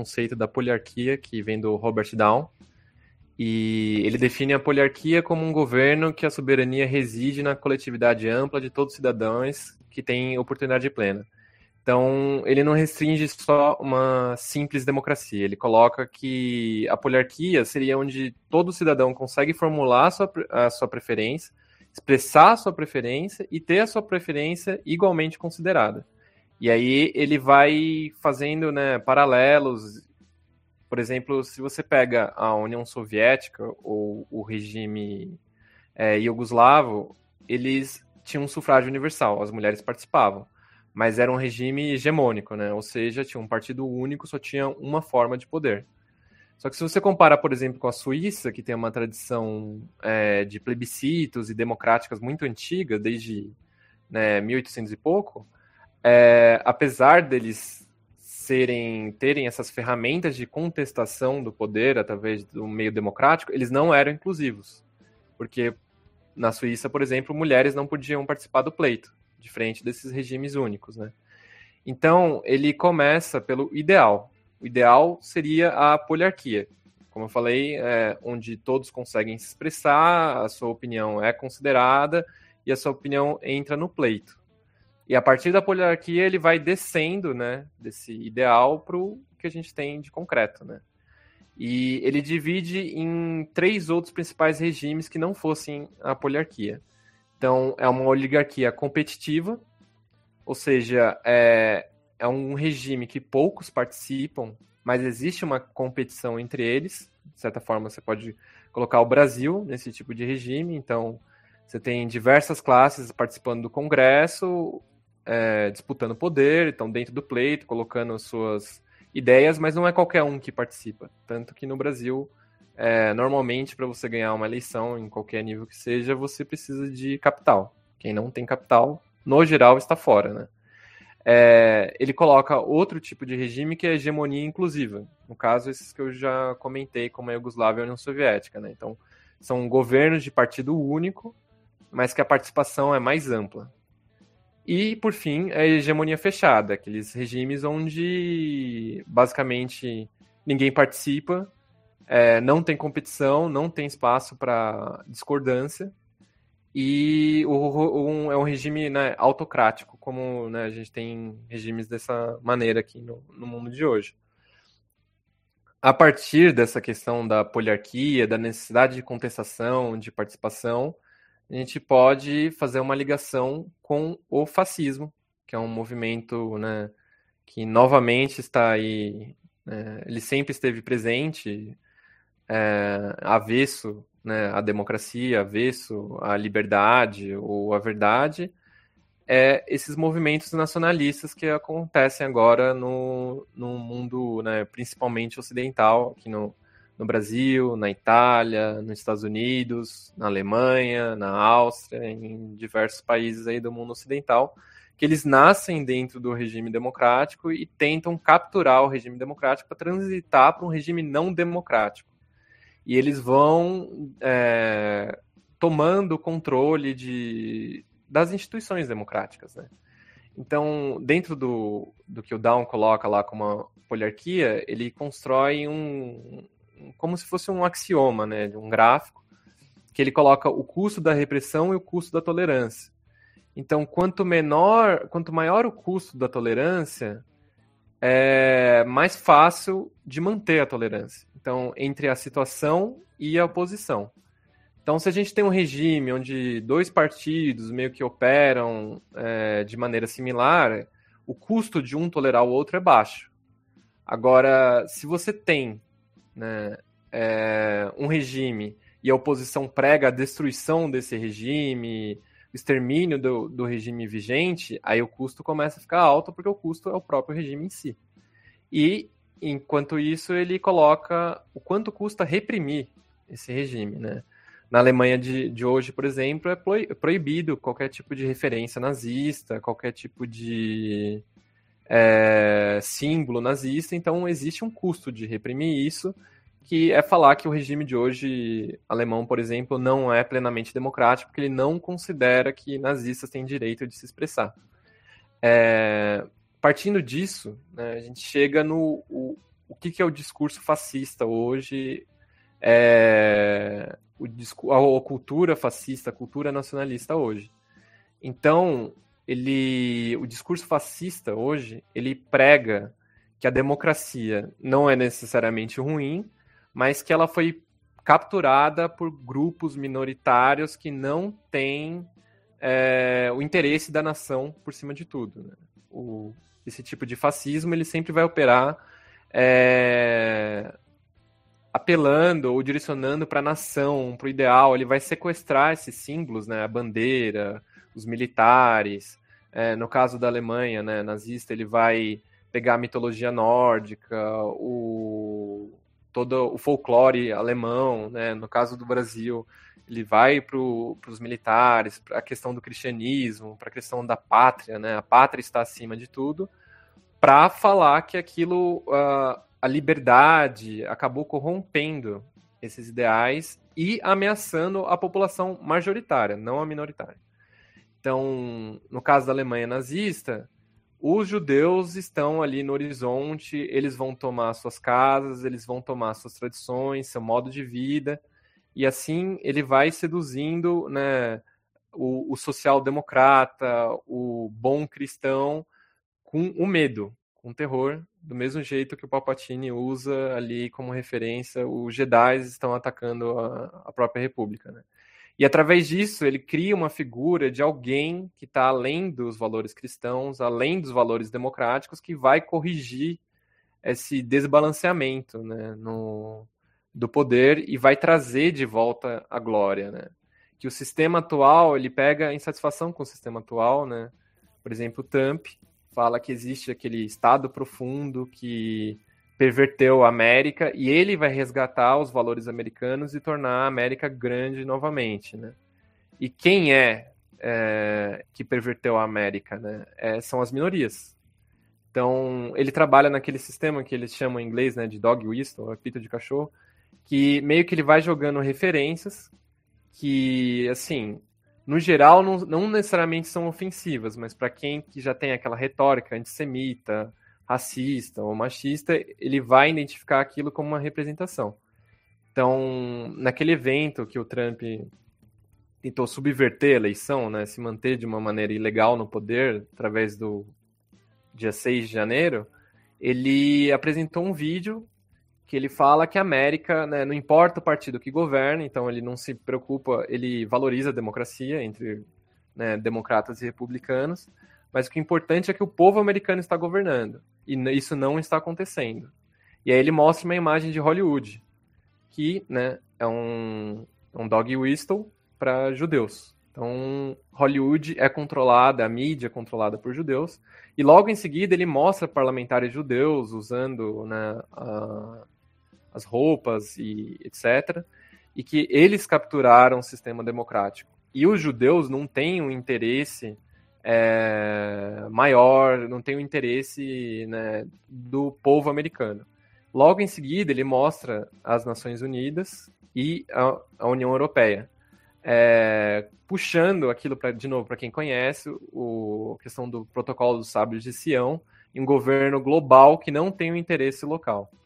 conceito da poliarquia, que vem do Robert Down. E ele define a poliarquia como um governo que a soberania reside na coletividade ampla de todos os cidadãos que têm oportunidade plena. Então, ele não restringe só uma simples democracia. Ele coloca que a poliarquia seria onde todo cidadão consegue formular a sua, a sua preferência, expressar a sua preferência e ter a sua preferência igualmente considerada. E aí ele vai fazendo né, paralelos. Por exemplo, se você pega a União Soviética ou o regime é, eles tinham um sufrágio universal, as mulheres participavam. Mas era um regime hegemônico, né? Ou seja, tinha um partido único, só tinha uma forma de poder. Só que se você compara, por exemplo, com a Suíça, que tem uma tradição é, de plebiscitos e democráticas muito antiga, desde né, 1800 e pouco, é, apesar deles serem terem essas ferramentas de contestação do poder através do meio democrático, eles não eram inclusivos, porque na Suíça, por exemplo, mulheres não podiam participar do pleito, diferente desses regimes únicos, né? Então ele começa pelo ideal. O ideal seria a poliarquia, como eu falei, é, onde todos conseguem se expressar, a sua opinião é considerada e a sua opinião entra no pleito. E a partir da poliarquia ele vai descendo, né, desse ideal para o que a gente tem de concreto, né? E ele divide em três outros principais regimes que não fossem a poliarquia. Então, é uma oligarquia competitiva, ou seja, é, é um regime que poucos participam, mas existe uma competição entre eles. De certa forma, você pode colocar o Brasil nesse tipo de regime. Então, você tem diversas classes participando do Congresso, é, disputando poder, estão dentro do pleito, colocando suas ideias, mas não é qualquer um que participa. Tanto que no Brasil, é, normalmente, para você ganhar uma eleição, em qualquer nível que seja, você precisa de capital. Quem não tem capital, no geral, está fora, né? É, ele coloca outro tipo de regime que é hegemonia inclusiva. No caso, esses que eu já comentei, como a Iugoslávia e a União Soviética. Né? Então, são governos de partido único, mas que a participação é mais ampla. E, por fim, a hegemonia fechada, aqueles regimes onde basicamente ninguém participa, é, não tem competição, não tem espaço para discordância, e o, é um regime né, autocrático, como né, a gente tem regimes dessa maneira aqui no, no mundo de hoje. A partir dessa questão da poliarquia, da necessidade de contestação, de participação, a gente pode fazer uma ligação com o fascismo, que é um movimento né, que novamente está aí, né, ele sempre esteve presente, é, avesso né, à democracia, avesso à liberdade ou à verdade, é esses movimentos nacionalistas que acontecem agora no, no mundo, né, principalmente ocidental, aqui no, no Brasil, na Itália, nos Estados Unidos, na Alemanha, na Áustria, em diversos países aí do mundo ocidental, que eles nascem dentro do regime democrático e tentam capturar o regime democrático para transitar para um regime não democrático. E eles vão é, tomando o controle de, das instituições democráticas, né? Então, dentro do, do que o Down coloca lá como uma poliarquia, ele constrói um, como se fosse um axioma, né, de um gráfico, que ele coloca o custo da repressão e o custo da tolerância. Então, quanto menor, quanto maior o custo da tolerância, é mais fácil de manter a tolerância. Então, entre a situação e a oposição. Então, se a gente tem um regime onde dois partidos meio que operam é, de maneira similar, o custo de um tolerar o outro é baixo. Agora, se você tem né, é, um regime e a oposição prega a destruição desse regime, o extermínio do, do regime vigente, aí o custo começa a ficar alto porque o custo é o próprio regime em si. E, enquanto isso, ele coloca o quanto custa reprimir esse regime, né? Na Alemanha de, de hoje, por exemplo, é proibido qualquer tipo de referência nazista, qualquer tipo de é, símbolo nazista, então existe um custo de reprimir isso, que é falar que o regime de hoje alemão, por exemplo, não é plenamente democrático, porque ele não considera que nazistas têm direito de se expressar. É, partindo disso, né, a gente chega no o, o que, que é o discurso fascista hoje, é, o, a cultura fascista, a cultura nacionalista hoje. Então, ele, o discurso fascista hoje, ele prega que a democracia não é necessariamente ruim, mas que ela foi capturada por grupos minoritários que não têm é, o interesse da nação por cima de tudo. Né? O, esse tipo de fascismo ele sempre vai operar é, apelando ou direcionando para a nação, para o ideal. Ele vai sequestrar esses símbolos, né? a bandeira, os militares. É, no caso da Alemanha né, nazista, ele vai pegar a mitologia nórdica, o, todo o folclore alemão, né? no caso do Brasil, ele vai para os militares, para a questão do cristianismo, para a questão da pátria, né? a pátria está acima de tudo, para falar que aquilo, uh, a liberdade acabou corrompendo esses ideais e ameaçando a população majoritária, não a minoritária. Então, no caso da Alemanha nazista, os judeus estão ali no horizonte, eles vão tomar suas casas, eles vão tomar suas tradições, seu modo de vida, e assim ele vai seduzindo né, o, o social-democrata, o bom cristão, com o medo, com o terror, do mesmo jeito que o Palpatine usa ali como referência, os Jedi estão atacando a, a própria República. Né? E através disso, ele cria uma figura de alguém que está além dos valores cristãos, além dos valores democráticos, que vai corrigir esse desbalanceamento né, no, do poder e vai trazer de volta a glória. Né? Que o sistema atual, ele pega insatisfação com o sistema atual, né? por exemplo, Trump fala que existe aquele estado profundo que perverteu a América e ele vai resgatar os valores americanos e tornar a América grande novamente, né? E quem é, é que perverteu a América, né? É, são as minorias. Então, ele trabalha naquele sistema que eles chamam em inglês, né, de dog whistle, apito de cachorro, que meio que ele vai jogando referências que, assim, no geral não, não necessariamente são ofensivas, mas para quem que já tem aquela retórica antissemita, racista ou machista, ele vai identificar aquilo como uma representação. Então, naquele evento que o Trump tentou subverter a eleição, né, se manter de uma maneira ilegal no poder através do dia 6 de janeiro, ele apresentou um vídeo que ele fala que a América, né, não importa o partido que governa, então ele não se preocupa, ele valoriza a democracia entre né, democratas e republicanos, mas o que é importante é que o povo americano está governando. E isso não está acontecendo. E aí ele mostra uma imagem de Hollywood, que né, é um, um dog whistle para judeus. Então, Hollywood é controlada, a mídia é controlada por judeus. E logo em seguida ele mostra parlamentares judeus usando né, a, as roupas e etc. E que eles capturaram o sistema democrático. E os judeus não têm um interesse é, maior, não tem o interesse né, do povo americano. Logo em seguida, ele mostra as Nações Unidas e a, a União Europeia, é, puxando aquilo, pra, de novo, para quem conhece, o, a questão do protocolo dos sábios de Sião, em um governo global que não tem o um interesse local.